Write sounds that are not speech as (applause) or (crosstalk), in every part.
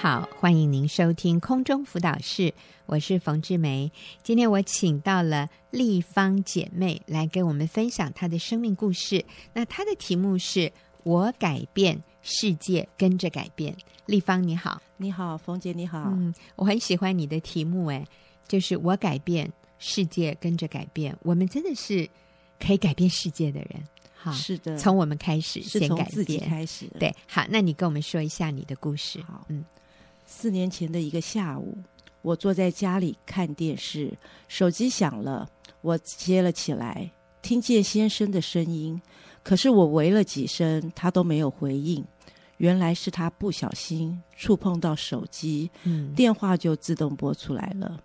好，欢迎您收听空中辅导室，我是冯志梅。今天我请到了丽芳姐妹来跟我们分享她的生命故事。那她的题目是“我改变，世界跟着改变”。丽芳你好，你好，冯姐你好。嗯，我很喜欢你的题目，哎，就是“我改变，世界跟着改变”。我们真的是可以改变世界的人。好，是的，从我们开始，先改变，自己开始。对，好，那你跟我们说一下你的故事。好，嗯，四年前的一个下午，我坐在家里看电视，手机响了，我接了起来，听见先生的声音，可是我喂了几声，他都没有回应，原来是他不小心触碰到手机，嗯，电话就自动拨出来了。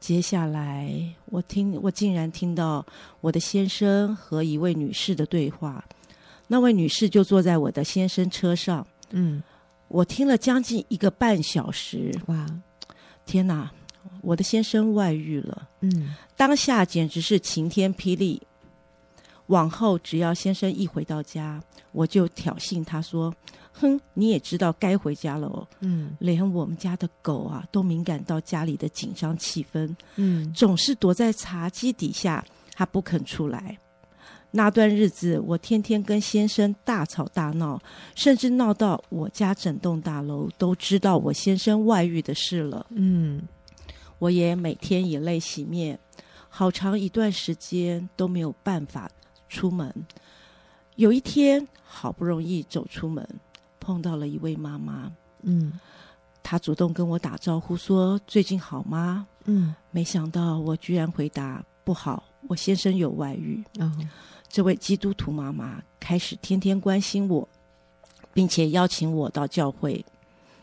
接下来，我听，我竟然听到我的先生和一位女士的对话。那位女士就坐在我的先生车上。嗯，我听了将近一个半小时。哇，天哪！我的先生外遇了。嗯，当下简直是晴天霹雳。往后只要先生一回到家，我就挑衅他说。哼，你也知道该回家了哦。嗯，连我们家的狗啊都敏感到家里的紧张气氛。嗯，总是躲在茶几底下，他不肯出来。那段日子，我天天跟先生大吵大闹，甚至闹到我家整栋大楼都知道我先生外遇的事了。嗯，我也每天以泪洗面，好长一段时间都没有办法出门。有一天，好不容易走出门。碰到了一位妈妈，嗯，她主动跟我打招呼说：“最近好吗？”嗯，没想到我居然回答：“不好，我先生有外遇。”哦，这位基督徒妈妈开始天天关心我，并且邀请我到教会，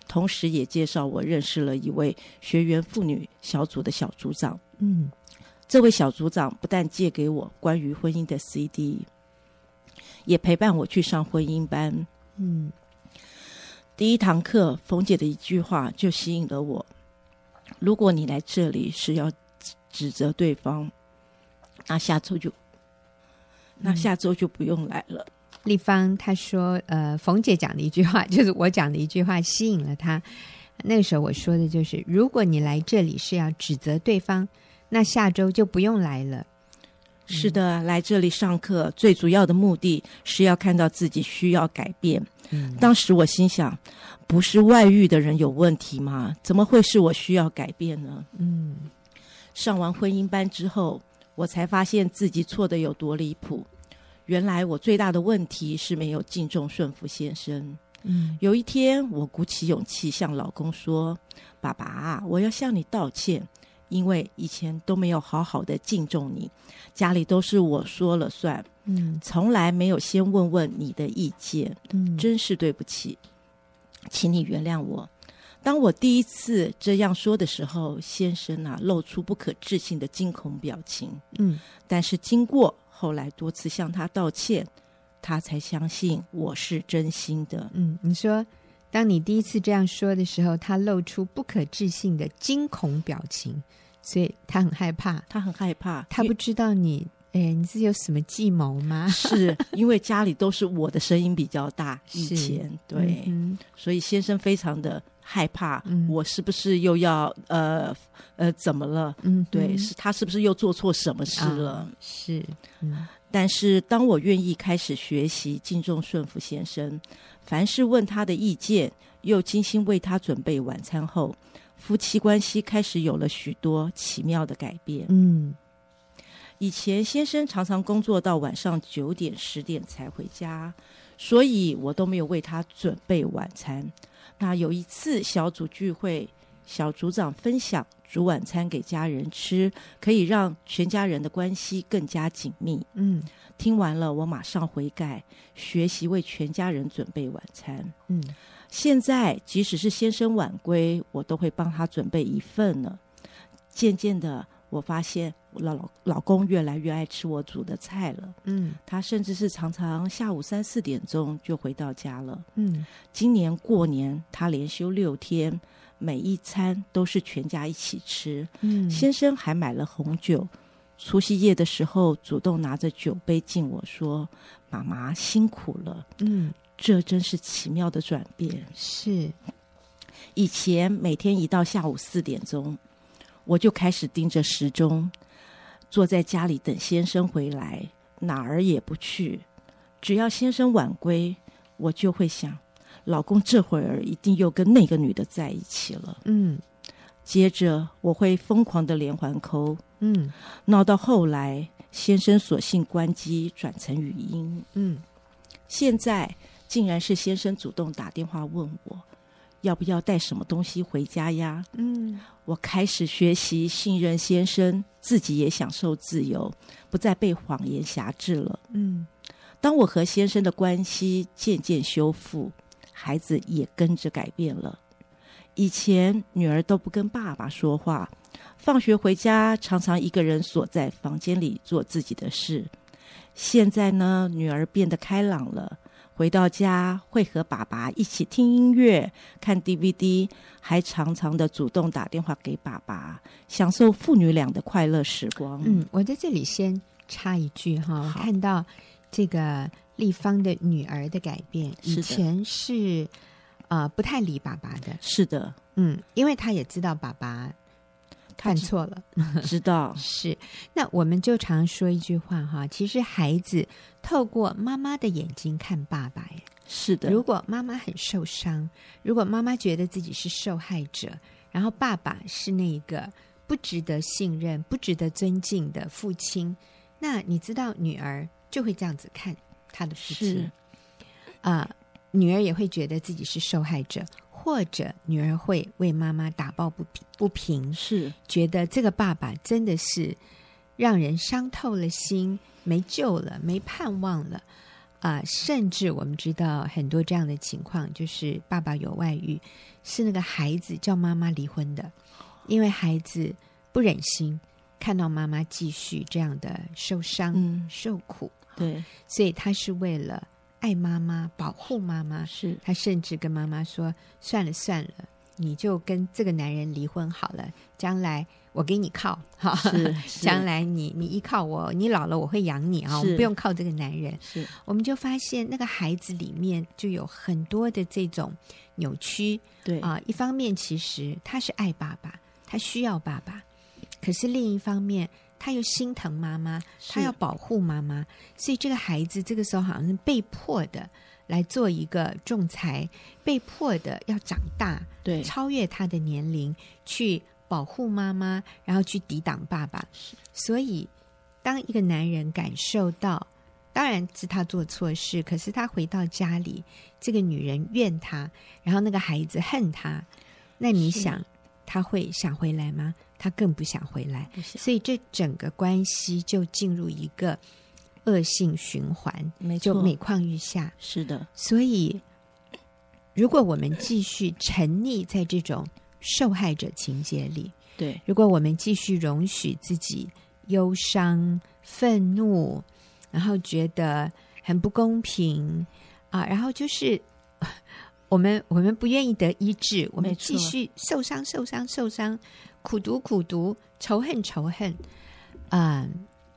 同时也介绍我认识了一位学员妇女小组的小组长。嗯，这位小组长不但借给我关于婚姻的 CD，也陪伴我去上婚姻班。嗯。第一堂课，冯姐的一句话就吸引了我。如果你来这里是要指责对方，那下周就，那下周就不用来了。丽芳她说：“呃，冯姐讲的一句话，就是我讲的一句话，吸引了她。那个时候我说的就是，如果你来这里是要指责对方，那下周就不用来了。”是的，来这里上课最主要的目的是要看到自己需要改变。嗯，当时我心想，不是外遇的人有问题吗？怎么会是我需要改变呢？嗯，上完婚姻班之后，我才发现自己错的有多离谱。原来我最大的问题是没有敬重顺服先生。嗯，有一天我鼓起勇气向老公说：“爸爸，我要向你道歉。”因为以前都没有好好的敬重你，家里都是我说了算，嗯，从来没有先问问你的意见，嗯，真是对不起，请你原谅我。当我第一次这样说的时候，先生啊露出不可置信的惊恐表情，嗯，但是经过后来多次向他道歉，他才相信我是真心的，嗯，你说。当你第一次这样说的时候，他露出不可置信的惊恐表情，所以他很害怕，他很害怕，他不知道你，哎，你是有什么计谋吗？(laughs) 是因为家里都是我的声音比较大，(laughs) 以前对，嗯，所以先生非常的害怕，嗯，我是不是又要呃呃怎么了？嗯，对，是他是不是又做错什么事了？啊，是，嗯，但是当我愿意开始学习敬重顺服先生。凡是问他的意见，又精心为他准备晚餐后，夫妻关系开始有了许多奇妙的改变。嗯，以前先生常常工作到晚上九点、十点才回家，所以我都没有为他准备晚餐。那有一次小组聚会，小组长分享煮晚餐给家人吃，可以让全家人的关系更加紧密。嗯。听完了，我马上悔改，学习为全家人准备晚餐。嗯，现在即使是先生晚归，我都会帮他准备一份呢。渐渐的，我发现我老老公越来越爱吃我煮的菜了。嗯，他甚至是常常下午三四点钟就回到家了。嗯，今年过年他连休六天，每一餐都是全家一起吃。嗯，先生还买了红酒。除夕夜的时候，主动拿着酒杯敬我说：“妈妈辛苦了。”嗯，这真是奇妙的转变。是，以前每天一到下午四点钟，我就开始盯着时钟，坐在家里等先生回来，哪儿也不去。只要先生晚归，我就会想，老公这会儿一定又跟那个女的在一起了。嗯，接着我会疯狂的连环扣，嗯，闹到后来，先生索性关机转成语音。嗯，现在竟然是先生主动打电话问我，要不要带什么东西回家呀？嗯，我开始学习信任先生，自己也享受自由，不再被谎言挟制了。嗯。当我和先生的关系渐渐修复，孩子也跟着改变了。以前女儿都不跟爸爸说话，放学回家常常一个人锁在房间里做自己的事。现在呢，女儿变得开朗了，回到家会和爸爸一起听音乐、看 DVD，还常常的主动打电话给爸爸，享受父女俩的快乐时光。嗯，我在这里先插一句哈，我看到。这个立方的女儿的改变，以前是啊、呃、不太理爸爸的，是的，嗯，因为他也知道爸爸犯错了，(laughs) 知道 (laughs) 是。那我们就常说一句话哈，其实孩子透过妈妈的眼睛看爸爸，哎，是的。如果妈妈很受伤，如果妈妈觉得自己是受害者，然后爸爸是那个不值得信任、不值得尊敬的父亲，那你知道女儿。就会这样子看他的父亲，啊、呃，女儿也会觉得自己是受害者，或者女儿会为妈妈打抱不平，不平，是。觉得这个爸爸真的是让人伤透了心，没救了，没盼望了，啊、呃，甚至我们知道很多这样的情况，就是爸爸有外遇，是那个孩子叫妈妈离婚的，因为孩子不忍心看到妈妈继续这样的受伤、嗯、受苦。对，所以他是为了爱妈妈、保护妈妈，是他甚至跟妈妈说：“算了算了，你就跟这个男人离婚好了，将来我给你靠，(laughs) 哈，将来你你依靠我，你老了我会养你啊，我们不用靠这个男人。”是，我们就发现那个孩子里面就有很多的这种扭曲，对啊，一方面其实他是爱爸爸，他需要爸爸，可是另一方面。他又心疼妈妈，他要保护妈妈，所以这个孩子这个时候好像是被迫的来做一个仲裁，被迫的要长大，对，超越他的年龄去保护妈妈，然后去抵挡爸爸。所以，当一个男人感受到，当然是他做错事，可是他回到家里，这个女人怨他，然后那个孩子恨他，那你想他会想回来吗？他更不想回来，所以这整个关系就进入一个恶性循环，没错，就每况愈下。是的，所以如果我们继续沉溺在这种受害者情节里，对，如果我们继续容许自己忧伤、愤怒，然后觉得很不公平啊，然后就是。我们我们不愿意得医治，我们继续受伤、受伤、受伤，苦读、苦读，仇恨、仇恨，啊、呃，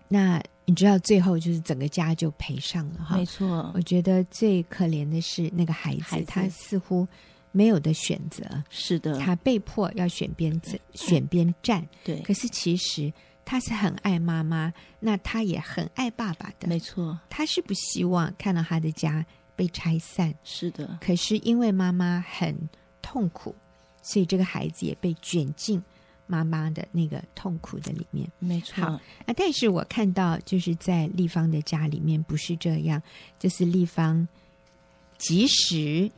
那你知道最后就是整个家就赔上了哈。没错，我觉得最可怜的是那个孩子，孩子他似乎没有的选择，是的，他被迫要选边选边站。对，可是其实他是很爱妈妈，那他也很爱爸爸的。没错，他是不希望看到他的家。被拆散，是的。可是因为妈妈很痛苦，所以这个孩子也被卷进妈妈的那个痛苦的里面。没错。好，啊，但是我看到就是在立方的家里面不是这样，就是立方即使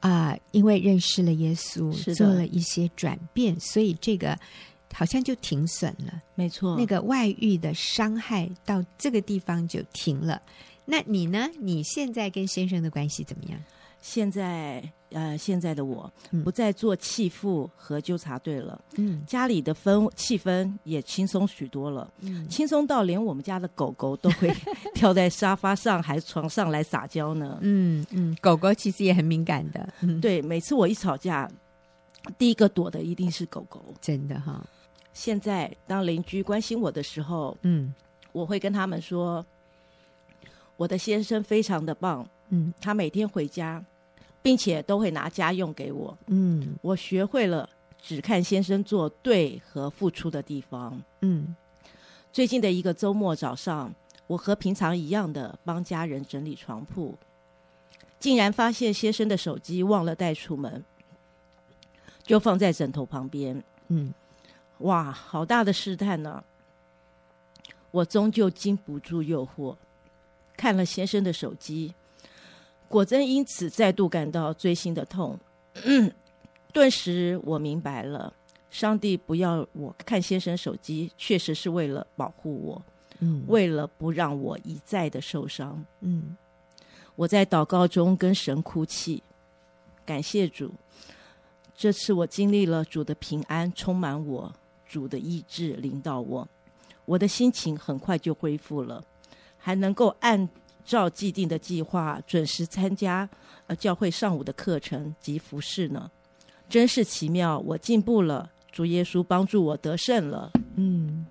啊、呃，因为认识了耶稣，做了一些转变，所以这个好像就停损了。没错，那个外遇的伤害到这个地方就停了。那你呢？你现在跟先生的关系怎么样？现在，呃，现在的我不再做弃妇和纠察队了。嗯，家里的氛气氛也轻松许多了。嗯，轻松到连我们家的狗狗都会 (laughs) 跳在沙发上，还是床上来撒娇呢。嗯嗯，狗狗其实也很敏感的。嗯，对，每次我一吵架，第一个躲的一定是狗狗。真的哈。现在当邻居关心我的时候，嗯，我会跟他们说。我的先生非常的棒，嗯，他每天回家并且都会拿家用给我。嗯我学会了只看先生做对和付出的地方。嗯最近的一个周末早上，我和平常一样的帮家人整理床铺，竟然发现先生的手机忘了带出门，就放在枕头旁边。嗯哇，好大的试探呢、我终究经不住诱惑，看了先生的手机，果真因此再度感到锥心的痛。顿时我明白了，上帝不要我看先生手机，确实是为了保护我，嗯为了不让我一再的受伤。嗯我在祷告中跟神哭泣，感谢主。这次我经历了主的平安充满我，主的意志领导我，我的心情很快就恢复了，还能够按照既定的计划准时参加呃教会上午的课程及服饰呢，真是奇妙。我进步了，主耶稣帮助我得胜了。嗯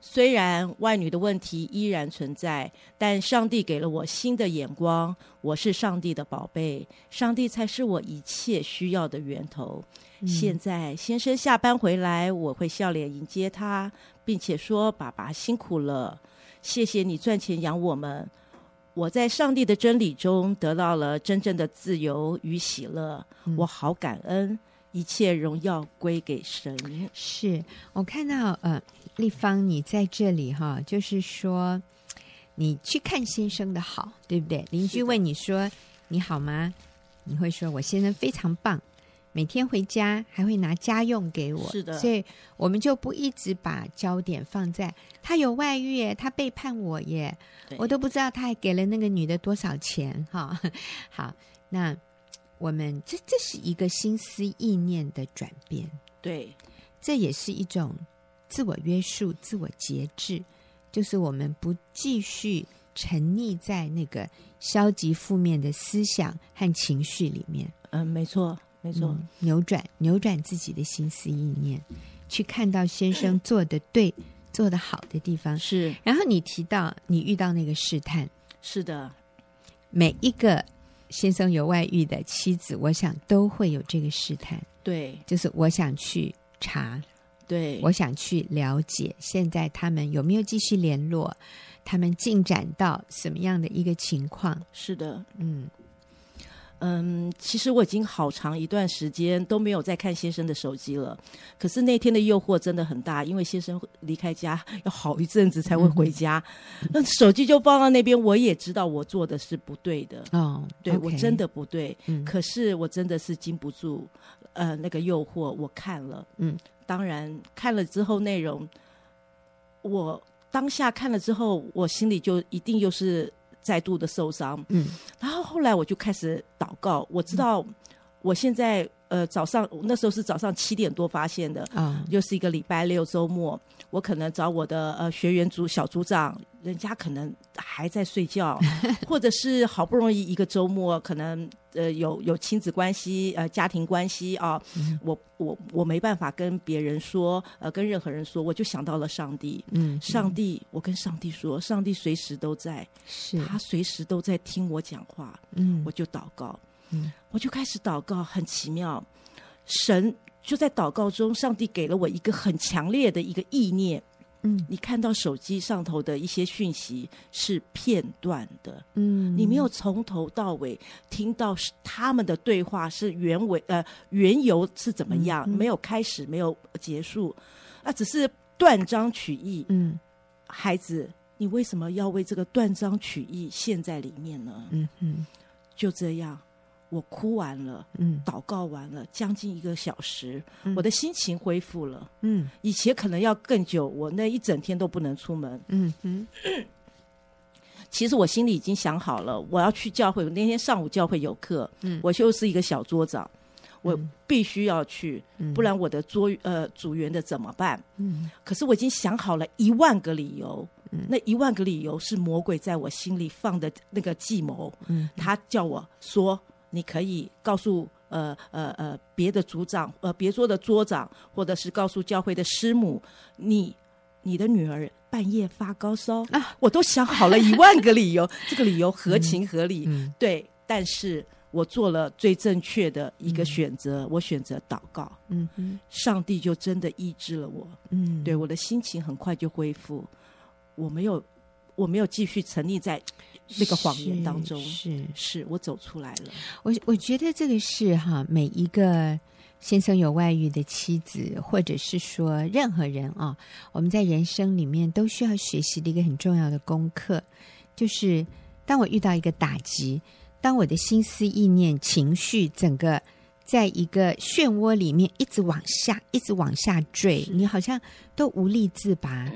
虽然外女的问题依然存在，但上帝给了我新的眼光。我是上帝的宝贝，上帝才是我一切需要的源头。嗯现在先生下班回来，我会笑脸迎接他，并且说：“爸爸辛苦了，谢谢你赚钱养我们。”我在上帝的真理中得到了真正的自由与喜乐，嗯我好感恩，一切荣耀归给神。是我看到呃，丽芳你在这里哈，就是说你去看先生的好，对不对？邻居问你说你好吗？你会说我先生非常棒，每天回家还会拿家用给我。是的所以我们就不一直把焦点放在他有外遇耶，他背叛我耶，我都不知道他还给了那个女的多少钱哈。(laughs) 好，那我们这这是一个心思意念的转变。对，这也是一种自我约束、自我节制，就是我们不继续沉溺在那个消极负面的思想和情绪里面，嗯，没错，没错。嗯扭转扭转自己的心思意念，去看到先生 (clears throat) 做的对、做的好的地方。是然后你提到你遇到那个试探，是的，每一个先生有外遇的妻子，我想都会有这个试探，对就是我想去查。对，我想去了解现在他们有没有继续联络，他们进展到什么样的一个情况？是的，嗯嗯，其实我已经好长一段时间都没有再看先生的手机了。可是那天的诱惑真的很大，因为先生离开家要好一阵子才会回家，那、嗯、手机就放到那边。我也知道我做的是不对的，哦，对我真的不对。嗯可是我真的是经不住，呃，那个诱惑，我看了，嗯，当然看了之后内容，我当下看了之后，我心里就一定又是再度的受伤。嗯。然后后来我就开始祷告，我知道我现在呃早上那时候是早上七点多发现的，啊。又是一个礼拜六周末，我可能找我的呃学员组小组长，人家可能还在睡觉，(laughs) 或者是好不容易一个周末，可能呃有有亲子关系呃家庭关系啊，嗯我我我没办法跟别人说呃跟任何人说，我就想到了上帝，嗯，上帝，我跟上帝说，上帝随时都在。是他随时都在听我讲话，嗯我就祷告，嗯我就开始祷告，很奇妙。神就在祷告中，上帝给了我一个很强烈的一个意念。嗯。你看到手机上头的一些讯息是片段的，嗯，你没有从头到尾听到是他们的对话是原委呃缘由是怎么样，没有开始，没有结束，那，只是断章取义。嗯。孩子，你为什么要为这个断章取义陷在里面呢？嗯嗯。就这样，我哭完了，嗯祷告完了，将近一个小时，嗯我的心情恢复了。嗯以前可能要更久，我那一整天都不能出门。嗯嗯 (coughs) 其实我心里已经想好了，我要去教会。那天上午教会有课，嗯我就是一个小桌长，我嗯必须要去，嗯不然我的桌呃组员的怎么办？嗯可是我已经想好了一万个理由，嗯那一万个理由是魔鬼在我心里放的那个计谋。嗯他叫我说，你可以告诉呃呃呃别的组长，呃别桌的桌长，或者是告诉教会的师母，你你的女儿半夜发高烧啊，我都想好了一万个理由，(laughs) 这个理由合情合理，嗯对。但是我做了最正确的一个选择，嗯、我选择祷告。嗯哼，上帝就真的医治了我。嗯，对，我的心情很快就恢复。我没有，我没有继续沉溺在那个谎言当中。是，是我走出来了。我我觉得这个是哈，每一个先生有外遇的妻子，或者是说任何人啊，我们在人生里面都需要学习的一个很重要的功课，就是当我遇到一个打击。当我的心思意念、情绪整个在一个漩涡里面一直往下、一直往下坠，你好像都无力自拔。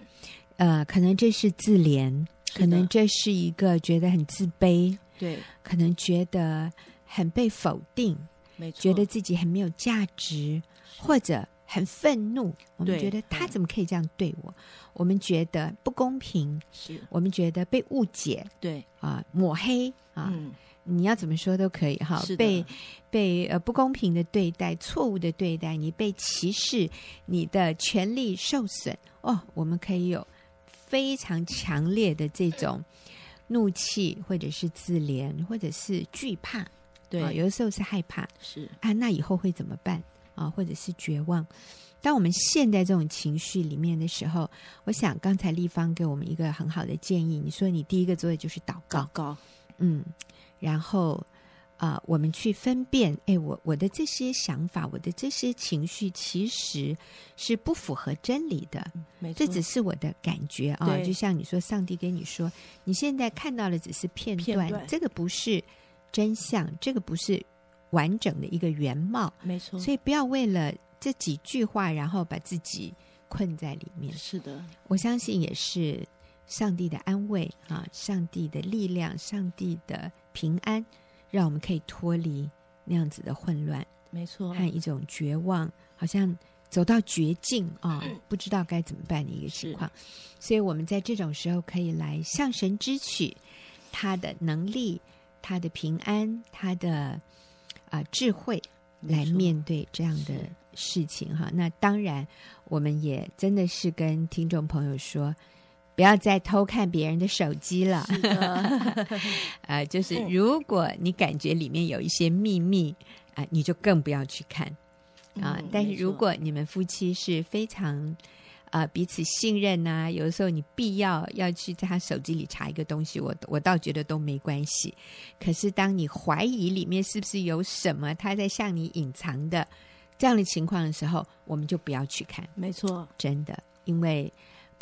呃，可能这是自怜，可能这是一个觉得很自卑，对，可能觉得很被否定，没错，觉得自己很没有价值，或者很愤怒。我们觉得他怎么可以这样对我？我们觉得不公平，是。我们觉得被误解，对。啊，抹黑啊。嗯。你要怎么说都可以哈，被被呃不公平的对待、错误的对待，你被歧视，你的权利受损哦，我们可以有非常强烈的这种怒气，或者是自怜，或者是惧怕，对，有的时候是害怕，是啊，那以后会怎么办啊？或者是绝望。当我们陷在这种情绪里面的时候，我想刚才立方给我们一个很好的建议，你说你第一个做的就是祷告，祷告，嗯。然后，啊、呃，我们去分辨，哎，我我的这些想法，我的这些情绪，其实是不符合真理的。嗯、没错，这只是我的感觉啊。就像你说，上帝跟你说，你现在看到的只是片段，片段，这个不是真相，这个不是完整的一个原貌。没错，所以不要为了这几句话，然后把自己困在里面。是的，我相信也是。上帝的安慰啊，上帝的力量，上帝的平安，让我们可以脱离那样子的混乱，没错，和一种绝望，好像走到绝境啊，不知道该怎么办的一个情况。所以，我们在这种时候可以来向神支取他的能力、他的平安、他的啊、呃、智慧，来面对这样的事情哈。那当然，我们也真的是跟听众朋友说。不要再偷看别人的手机了。(laughs) 呃，就是如果你感觉里面有一些秘密啊、呃，你就更不要去看啊、呃嗯。但是如果你们夫妻是非常啊、呃、彼此信任呐、啊，有的时候你必要要去在他手机里查一个东西，我我倒觉得都没关系。可是当你怀疑里面是不是有什么他在向你隐藏的这样的情况的时候，我们就不要去看。没错，真的，因为。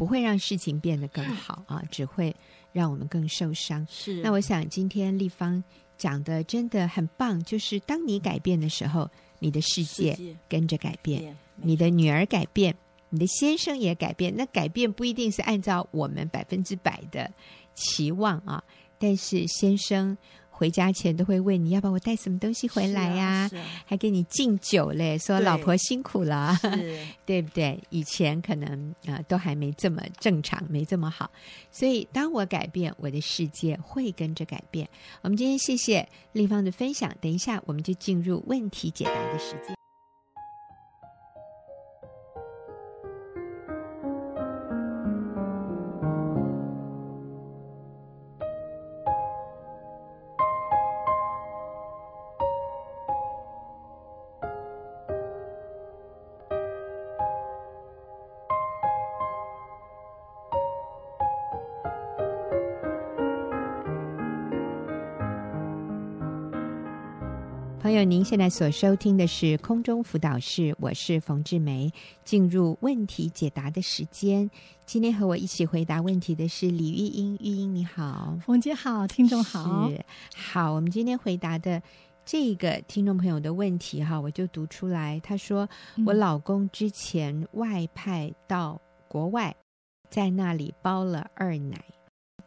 不会让事情变得更好 (laughs) 啊，只会让我们更受伤。是，那我想今天丽芳讲的真的很棒，就是当你改变的时候，你的世界跟着改变，你的女儿改变，你的先生也改变。那改变不一定是按照我们百分之百的期望啊，但是先生。回家前都会问你要不要我带什么东西回来呀、啊啊啊？还给你敬酒嘞，说老婆辛苦了，(laughs) 对不对？以前可能啊、呃、都还没这么正常，没这么好。所以当我改变，我的世界会跟着改变。我们今天谢谢丽芳的分享，等一下我们就进入问题解答的时间。友，您现在所收听的是空中辅导室，我是冯志梅。进入问题解答的时间，今天和我一起回答问题的是李玉英。玉英你好，冯姐好，听众好。是，好，我们今天回答的这个听众朋友的问题哈，我就读出来。他说，我老公之前外派到国外，在那里包了二奶。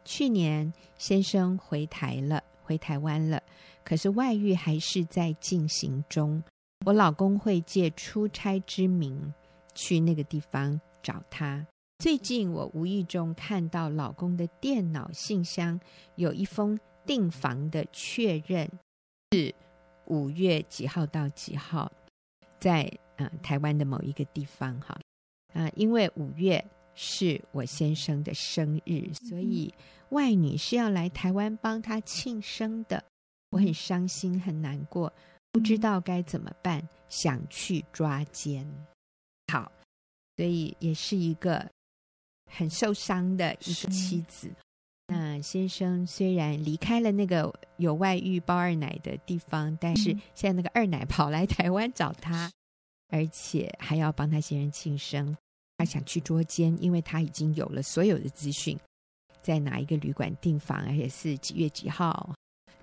去年先生回台了，回台湾了。可是外遇还是在进行中，我老公会借出差之名去那个地方找他。最近我无意中看到老公的电脑信箱有一封订房的确认，是五月几号到几号，在啊、呃、台湾的某一个地方哈啊，因为五月是我先生的生日，所以外女是要来台湾帮他庆生的。我很伤心，很难过，不知道该怎么办，想去抓奸。好，所以也是一个很受伤的一个妻子。那先生虽然离开了那个有外遇包二奶的地方，但是现在那个二奶跑来台湾找他，而且还要帮他先生庆生。他想去捉奸，因为他已经有了所有的资讯，在哪一个旅馆订房，而且是几月几号。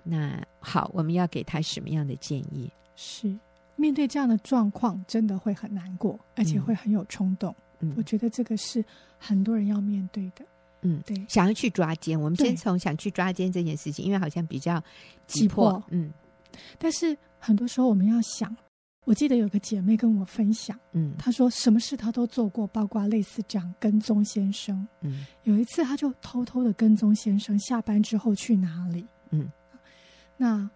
那好，我们要给他什么样的建议？是面对这样的状况，真的会很难过，而且会很有冲动。嗯，我觉得这个是很多人要面对的。嗯，对，想要去抓奸，我们先从想去抓奸这件事情，因为好像比较急迫。急迫，嗯，但是很多时候我们要想。我记得有个姐妹跟我分享，嗯，她说什么事她都做过，包括类似这样跟踪先生。嗯，有一次她就偷偷的跟踪先生下班之后去哪里，嗯，那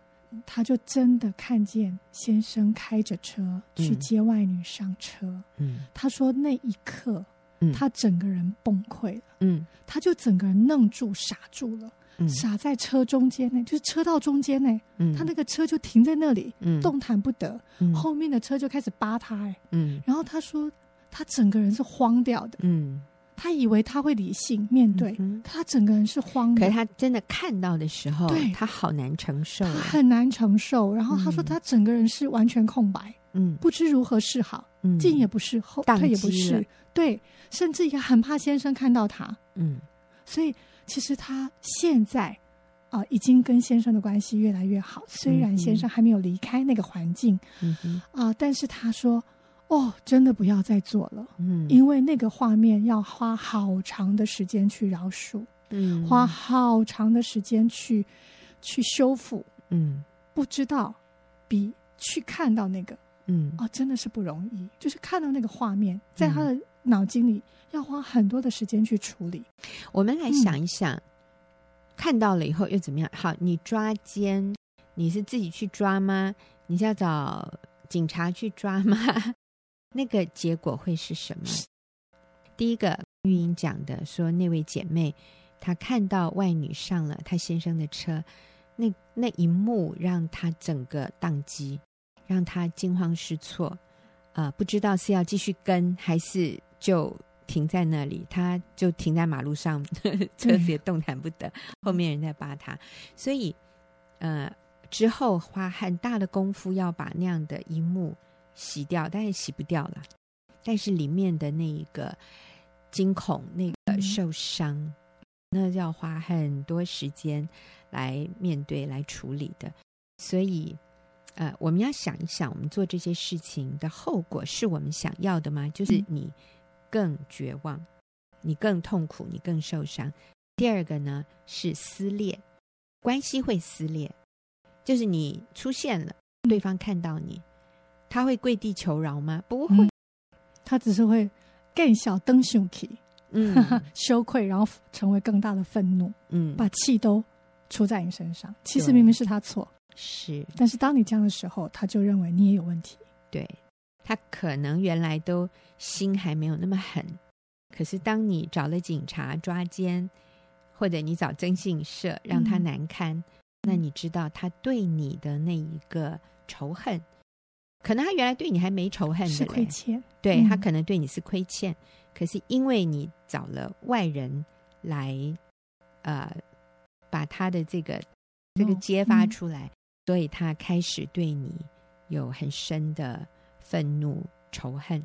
她就真的看见先生开着车去接外女上车。嗯，她说那一刻，嗯，她整个人崩溃了，嗯，她就整个人愣住傻住了。傻在车中间呢，就是车道中间呢，嗯，他那个车就停在那里，嗯，动弹不得，嗯，后面的车就开始扒他，哎，嗯，然后他说他整个人是慌掉的，嗯，他以为他会理性面对，嗯，他整个人是慌的，可是他真的看到的时候，对，他好难承受，他很难承受，然后他说他整个人是完全空白，嗯，不知如何是好，嗯，进也不是，后退也不是，对，甚至也很怕先生看到他，嗯，所以。其实他现在啊、呃，已经跟先生的关系越来越好。虽然先生还没有离开那个环境，嗯哼啊、呃，但是他说：“哦，真的不要再做了，嗯，因为那个画面要花好长的时间去饶恕，嗯，花好长的时间去去修复，嗯，不知道比去看到那个，嗯，哦，真的是不容易。就是看到那个画面，在他的脑筋里。”要花很多的时间去处理。我们来想一想，嗯、看到了以后又怎么样？好，你抓奸，你是自己去抓吗？你是要找警察去抓吗？(laughs) 那个结果会是什么？第一个，玉英讲的说，那位姐妹她看到外女上了她先生的车，那那一幕让她整个宕机，让她惊慌失措，啊、呃，不知道是要继续跟还是就。停在那里，他就停在马路上，呵 (laughs) 呵车子也动弹不得。后面人在扒他，所以呃，之后花很大的功夫要把那样的一幕洗掉，但是洗不掉了。但是里面的那一个惊恐、那个受伤，嗯、那要花很多时间来面对、来处理的。所以呃，我们要想一想，我们做这些事情的后果是我们想要的吗？就是你。更绝望，你更痛苦，你更受伤。第二个呢是撕裂，关系会撕裂，就是你出现了，对方看到你，他会跪地求饶吗？不会，嗯、他只是会更小登羞气，嗯，(laughs) 羞愧，然后成为更大的愤怒，嗯，把气都出在你身上。其实明明是他错，是，但是当你这样的时候，他就认为你也有问题，对。他可能原来都心还没有那么狠，可是当你找了警察抓奸，或者你找征信社让他难堪，嗯、那你知道他对你的那一个仇恨，可能他原来对你还没仇恨的，是亏欠。对，他可能对你是亏欠，嗯、可是因为你找了外人来，呃，把他的这个这个揭发出来，所以他开始对你有很深的。愤怒、仇恨，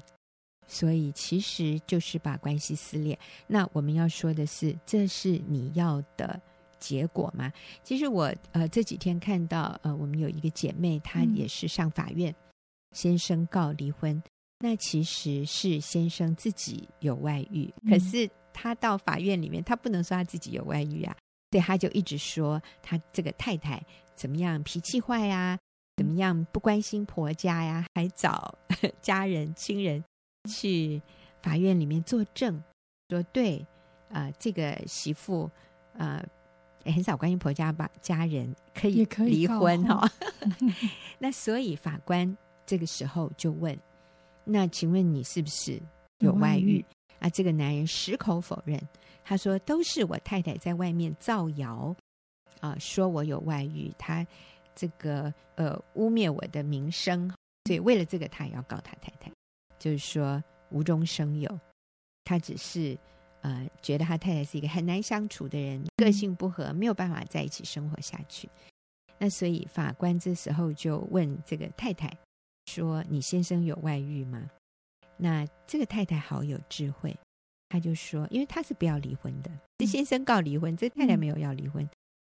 所以其实就是把关系撕裂。那我们要说的是，这是你要的结果吗？其实我呃这几天看到呃，我们有一个姐妹，她也是上法院，嗯、先生告离婚。那其实是先生自己有外遇，嗯、可是他到法院里面，他不能说他自己有外遇啊，对，他就一直说他这个太太怎么样，脾气坏、啊。怎么样不关心婆家呀？还找 (laughs) 家人亲人去法院里面作证，说对啊、呃，这个媳妇啊、呃，很少关心婆家吧？家人可以离婚哈、哦。(laughs) 那所以法官这个时候就问：那请问你是不是有外遇？外遇啊，这个男人矢口否认，他说都是我太太在外面造谣啊，说我有外遇，他。这个呃污蔑我的名声，所以为了这个，他也要告他太太，就是说无中生有，他只是呃觉得他太太是一个很难相处的人，个性不合，没有办法在一起生活下去。那所以法官这时候就问这个太太说：“你先生有外遇吗？”那这个太太好有智慧，她就说：“因为她是不要离婚的，这先生告离婚，这太太没有要离婚。”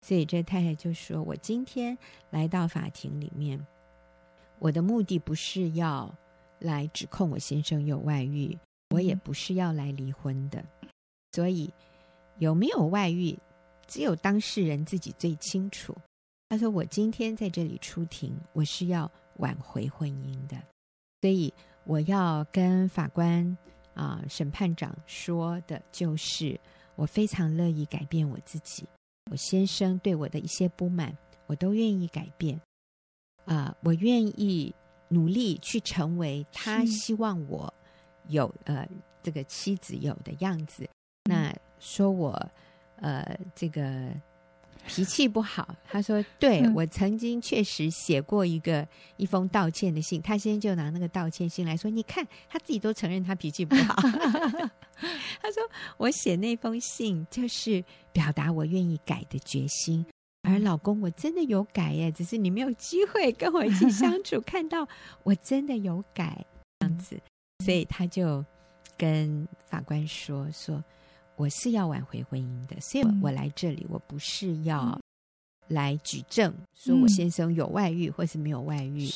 所以这太太就说：“我今天来到法庭里面，我的目的不是要来指控我先生有外遇，我也不是要来离婚的。所以有没有外遇，只有当事人自己最清楚。”他说：“我今天在这里出庭，我是要挽回婚姻的，所以我要跟法官啊、呃、审判长说的就是，我非常乐意改变我自己。”我先生对我的一些不满，我都愿意改变。啊、呃，我愿意努力去成为他希望我有呃这个妻子有的样子。那说我呃这个。脾气不好，他说：“对，我曾经确实写过一个一封道歉的信，他先就拿那个道歉信来说，你看他自己都承认他脾气不好。(laughs) 他说我写那封信就是表达我愿意改的决心，而老公我真的有改耶，只是你没有机会跟我一起相处，看到我真的有改这样子，所以他就跟法官说说。”我是要挽回婚姻的，所以我来这里，我不是要来举证说我先生有外遇或是没有外遇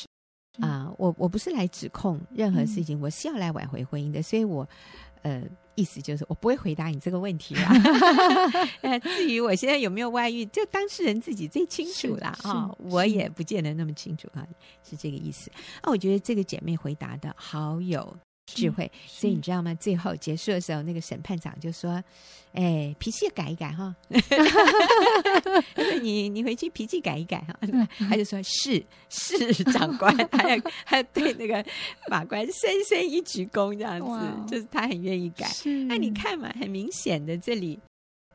啊，我我不是来指控任何事情，我是要来挽回婚姻的，所以我呃意思就是我不会回答你这个问题啦。(laughs) 至于我现在有没有外遇，就当事人自己最清楚啦。啊，我也不见得那么清楚啊，是这个意思啊。我觉得这个姐妹回答的好有。智慧，所以你知道吗？最后结束的时候，那个审判长就说：“哎，脾气改一改哈，(laughs) 你你回去脾气改一改哈。”他就说：“是是，长官，还要还要对那个法官深深一鞠躬，这样子，就是他很愿意改。那你看嘛，很明显的这里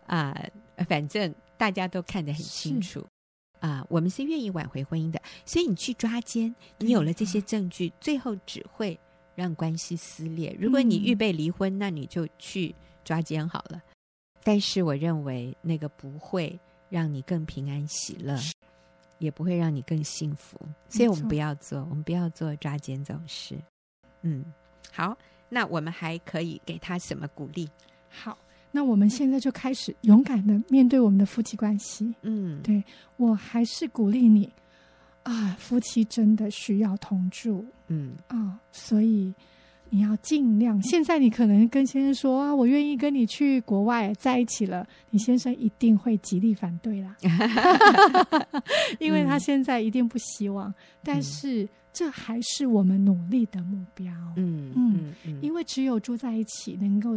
啊、呃，反正大家都看得很清楚啊、呃，我们是愿意挽回婚姻的。所以你去抓奸，你有了这些证据，嗯、最后只会。”让关系撕裂。如果你预备离婚，嗯、那你就去抓奸好了。但是我认为那个不会让你更平安喜乐，也不会让你更幸福。所以我们不要做，我们不要做抓奸这种事。嗯，好，那我们还可以给他什么鼓励？好，那我们现在就开始勇敢的面对我们的夫妻关系。嗯，对，我还是鼓励你。啊，夫妻真的需要同住，嗯啊，所以你要尽量。现在你可能跟先生说啊，我愿意跟你去国外在一起了，你先生一定会极力反对啦，(laughs) 因为他现在一定不希望。嗯、但是这还是我们努力的目标，嗯嗯，嗯嗯，因为只有住在一起，能够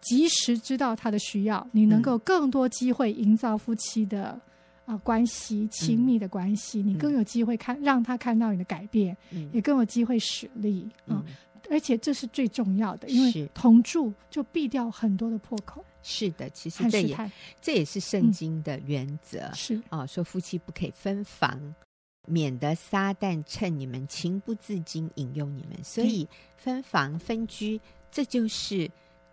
及时知道他的需要，你能够更多机会营造夫妻的。啊，关系亲密的关系，嗯、你更有机会看让他看到你的改变，嗯、也更有机会使力啊！嗯、而且这是最重要的，因为同住就避掉很多的破口。是的，其实这也这也是圣经的原则。嗯、是啊，说夫妻不可以分房，免得撒旦趁你们情不自禁引诱你们。所以分房分居，这就是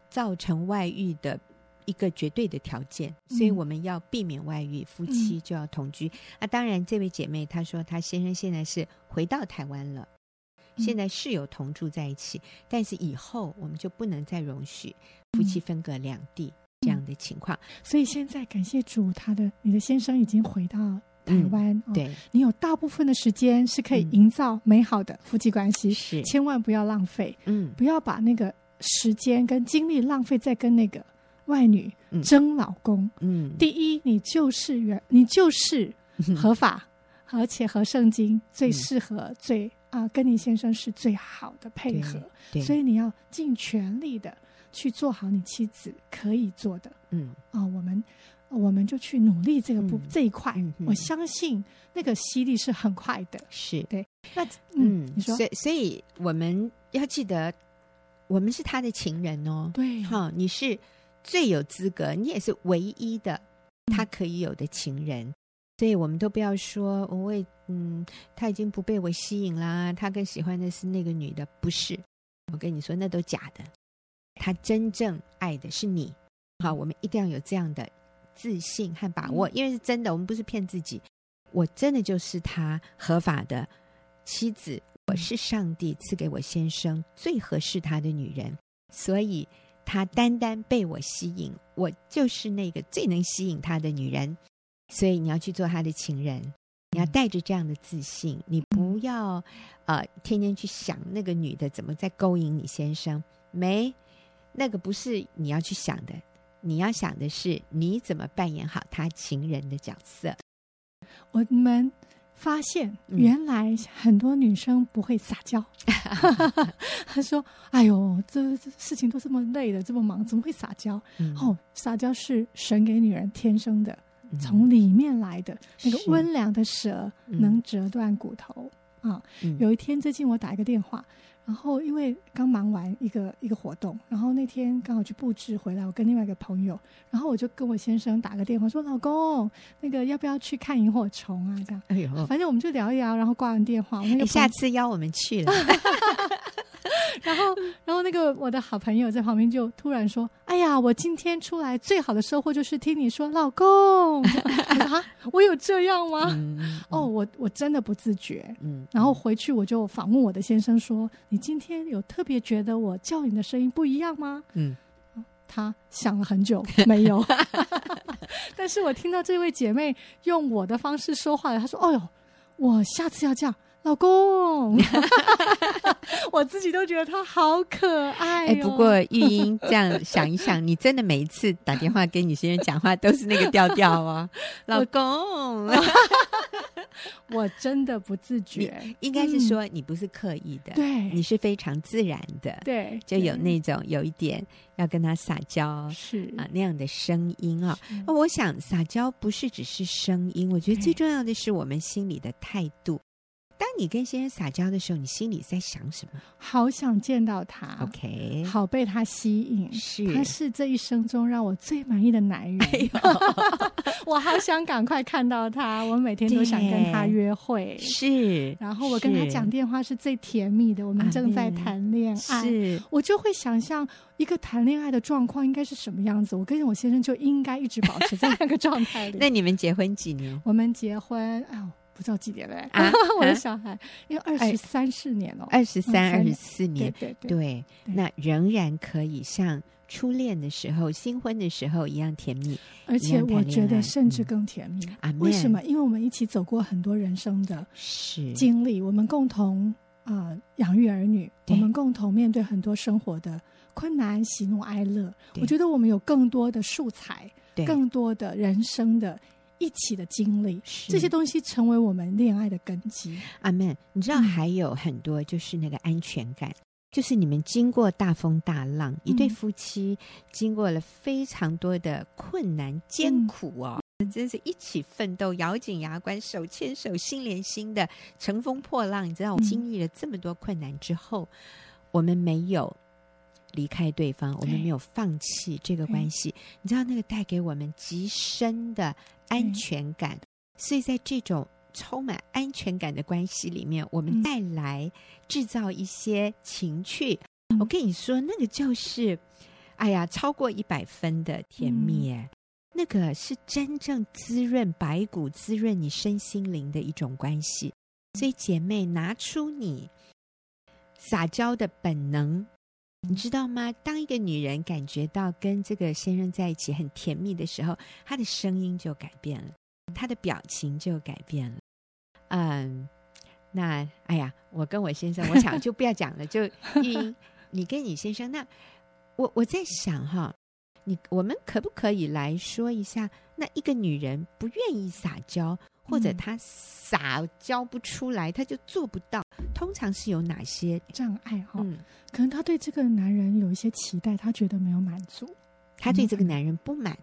造成外遇的。一个绝对的条件，所以我们要避免外遇，夫妻就要同居。嗯、啊，当然，这位姐妹她说，她先生现在是回到台湾了，嗯、现在是有同住在一起，但是以后我们就不能再容许夫妻分隔两地这样的情况。所以现在感谢主，他的你的先生已经回到台湾，嗯、对、哦、你有大部分的时间是可以营造美好的夫妻关系，是。千万不要浪费，嗯，不要把那个时间跟精力浪费在跟那个。外女争老公，嗯，第一，你就是原，你就是合法，嗯、而且和圣经最适合最啊、跟你先生是最好的配合，所以你要尽全力的去做好你妻子可以做的，嗯。啊、呃，我们我们就去努力这个部、嗯、这一块，嗯、我相信那个吸力是很快的，是。对，那嗯，嗯你说，所以所以我们要记得，我们是他的情人哦，对，好，你是。最有资格，你也是唯一的，他可以有的情人。所以我们都不要说，我为嗯，他已经不被我吸引啦，他更喜欢的是那个女的，不是。我跟你说，那都假的。他真正爱的是你。好，我们一定要有这样的自信和把握，因为是真的，我们不是骗自己。我真的就是他合法的妻子，我是上帝赐给我先生最合适他的女人，所以他单单被我吸引，我就是那个最能吸引他的女人。所以你要去做他的情人，你要带着这样的自信，你不要呃天天去想那个女的怎么在勾引你先生，没，那个不是你要去想的。你要想的是，你怎么扮演好他情人的角色？我们发现，原来很多女生不会撒娇。(laughs) 她说：“哎呦，这这事情都这么累了，这么忙，怎么会撒娇？”嗯、哦，撒娇是神给女人天生的，从里面来的。那个温良的蛇能折断骨头啊！有一天，最近我打一个电话。然后，因为刚忙完一个一个活动，然后那天刚好去布置回来，我跟另外一个朋友，然后我就跟我先生打个电话说：“老公，那个要不要去看萤火虫啊？”这样，哎呦，反正我们就聊一聊，然后挂完电话，我那个下次邀我们去了。(laughs) (laughs) 然后，然后那个我的好朋友在旁边就突然说：“哎呀，我今天出来最好的收获就是听你说老公 (laughs) 啊，我有这样吗？嗯嗯、哦，我我真的不自觉。嗯，然后回去我就访问我的先生说：你今天有特别觉得我叫你的声音不一样吗？嗯，他想了很久，没有。(laughs) 但是我听到这位姐妹用我的方式说话了，她说：哦呦，我下次要这样。”老公，(laughs) 我自己都觉得他好可爱，哦。哎，不过玉英这样想一想，你真的每一次打电话跟你先生讲话都是那个调调啊，(laughs) 老公。(laughs) 我真的不自觉，应该是说你不是刻意的，嗯、对，你是非常自然的，对，就有那种有一点要跟他撒娇是。啊那样的声音啊。我想撒娇不是只是声音，我觉得最重要的是我们心里的态度。当你跟先生撒娇的时候，你心里在想什么？好想见到他，OK，好被他吸引，是，他是这一生中让我最满意的男人。哎、(laughs) 我好想赶快看到他，我每天都想跟他约会。是，然后我跟他讲电话是最甜蜜的，我们正在谈恋爱。是，我就会想象一个谈恋爱的状况应该是什么样子。我跟我先生就应该一直保持在那个状态里。(laughs) 那你们结婚几年？我们结婚，哎呦。不知道几年嘞？啊，(laughs) 我的小孩，因为二十三四年哦，二十三、二十四年，对对对，那仍然可以像初恋的时候、新婚的时候一样甜蜜，而且我觉得甚至更甜蜜。为什么？因为我们一起走过很多人生的经历，我们共同啊养育儿女，我们共同面对很多生活的困难、喜怒哀乐。我觉得我们有更多的素材，更多的人生的。一起的经历，这些东西成为我们恋爱的根基。阿门。你知道还有很多，就是那个安全感，嗯、就是你们经过大风大浪，嗯、一对夫妻经过了非常多的困难艰苦哦，嗯、真是一起奋斗，咬紧牙关，手牵手，心连心的乘风破浪。你知道，我经历了这么多困难之后，嗯、我们没有。离开对方，我们没有放弃这个关系。你知道那个带给我们极深的安全感，所以在这种充满安全感的关系里面，我们带来制造一些情趣。我跟你说，那个就是，哎呀，超过一百分的甜蜜，那个是真正滋润白骨、滋润你身心灵的一种关系。所以，姐妹，拿出你撒娇的本能。你知道吗？当一个女人感觉到跟这个先生在一起很甜蜜的时候，她的声音就改变了，她的表情就改变了。嗯，那哎呀，我跟我先生，我想就不要讲了，就 (laughs) 你你跟你先生，那我我在想哈，你我们可不可以来说一下，那一个女人不愿意撒娇？或者她撒娇不出来，她就做不到。通常是有哪些障碍？哈，嗯，可能他对这个男人有一些期待，他觉得没有满足，他对这个男人不满。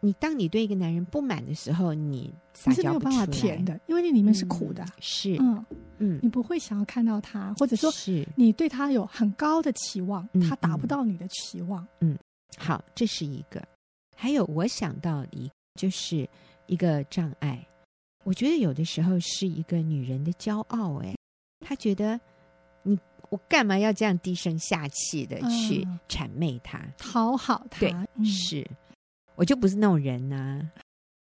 你当你对一个男人不满的时候，你你是没有办法甜的，因为你里面是苦的。是，嗯嗯，你不会想要看到他，或者说是你对他有很高的期望，他达不到你的期望。嗯，好，这是一个。还有我想到一，就是。一个障碍。我觉得有的时候是一个女人的骄傲，哎，她觉得你我干嘛要这样低声下气的去谄媚他、讨好他？对，是，我就不是那种人呐、啊，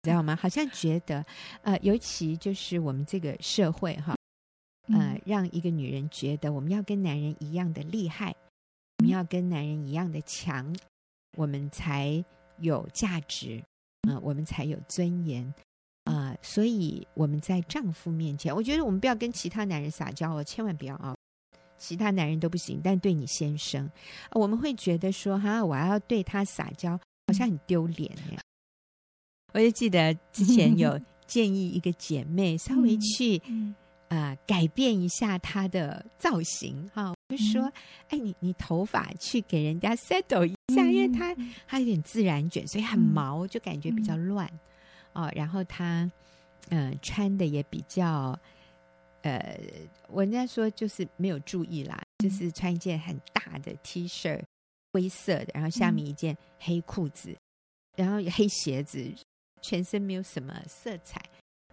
知道吗？好像觉得，呃，尤其就是我们这个社会哈，呃，让一个女人觉得我们要跟男人一样的厉害，我们要跟男人一样的强，我们才有价值，嗯、呃，我们才有尊严。所以我们在丈夫面前，我觉得我们不要跟其他男人撒娇哦，千万不要啊！其他男人都不行，但对你先生，呃、我们会觉得说哈，我要对他撒娇，好像很丢脸呀。我就记得之前有 (laughs) 建议一个姐妹稍微去啊、嗯呃、改变一下她的造型哈，我就说哎，你你头发去给人家 settle 一下，因为她她有点自然卷，所以很毛，就感觉比较乱。哦，然后他，嗯、呃，穿的也比较，呃，我人家说就是没有注意啦，就是穿一件很大的 T 恤，灰色的，然后下面一件黑裤子，嗯、然后黑鞋子，全身没有什么色彩。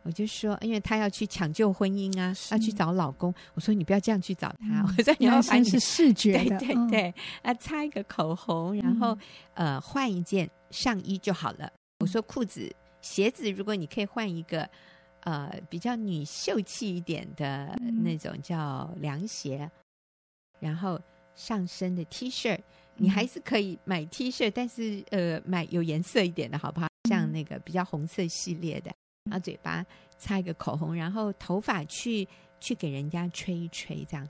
我就说，因为他要去抢救婚姻啊，要去找老公。我说你不要这样去找他，(laughs) 嗯、我说你要反正是视觉的，对对对，啊，擦一个口红，然后、嗯、呃换一件上衣就好了。我说裤子。鞋子，如果你可以换一个，呃，比较女秀气一点的那种叫凉鞋，嗯、然后上身的 T 恤，你还是可以买 T 恤，但是呃，买有颜色一点的好不好？像那个比较红色系列的，然后嘴巴擦一个口红，然后头发去去给人家吹一吹，这样。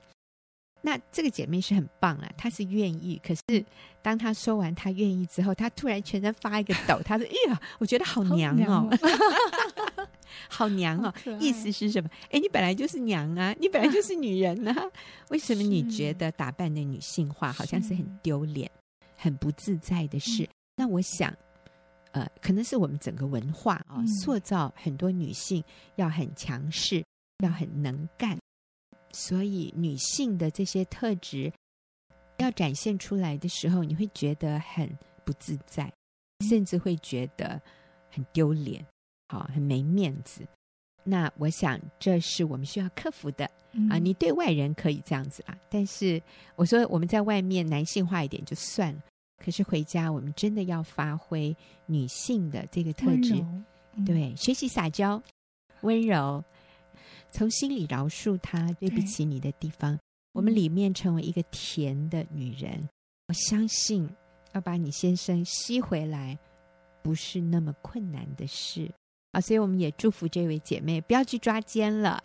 那这个姐妹是很棒啊，她是愿意。可是当她说完她愿意之后，她突然全身发一个抖。她说：“哎呀，我觉得好娘哦，好娘哦。(laughs) 娘哦”意思是什么？哎，你本来就是娘啊，你本来就是女人啊，(laughs) 为什么你觉得打扮的女性化好像是很丢脸、很不自在的事？那我想，呃，可能是我们整个文化啊、哦，塑造很多女性要很强势，要很能干。所以，女性的这些特质要展现出来的时候，你会觉得很不自在，甚至会觉得很丢脸，好，很没面子。那我想，这是我们需要克服的啊！你对外人可以这样子啊，但是我说我们在外面男性化一点就算了，可是回家我们真的要发挥女性的这个特质，对，学习撒娇、温柔。从心里饶恕他对不起你的地方，我们里面成为一个甜的女人。我相信要把你先生吸回来，不是那么困难的事啊！所以我们也祝福这位姐妹，不要去抓奸了，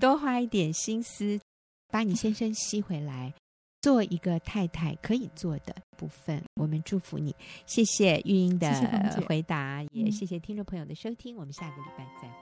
多花一点心思把你先生吸回来，做一个太太可以做的部分。我们祝福你，谢谢玉英的回答，谢谢也谢谢听众朋友的收听，我们下个礼拜再会。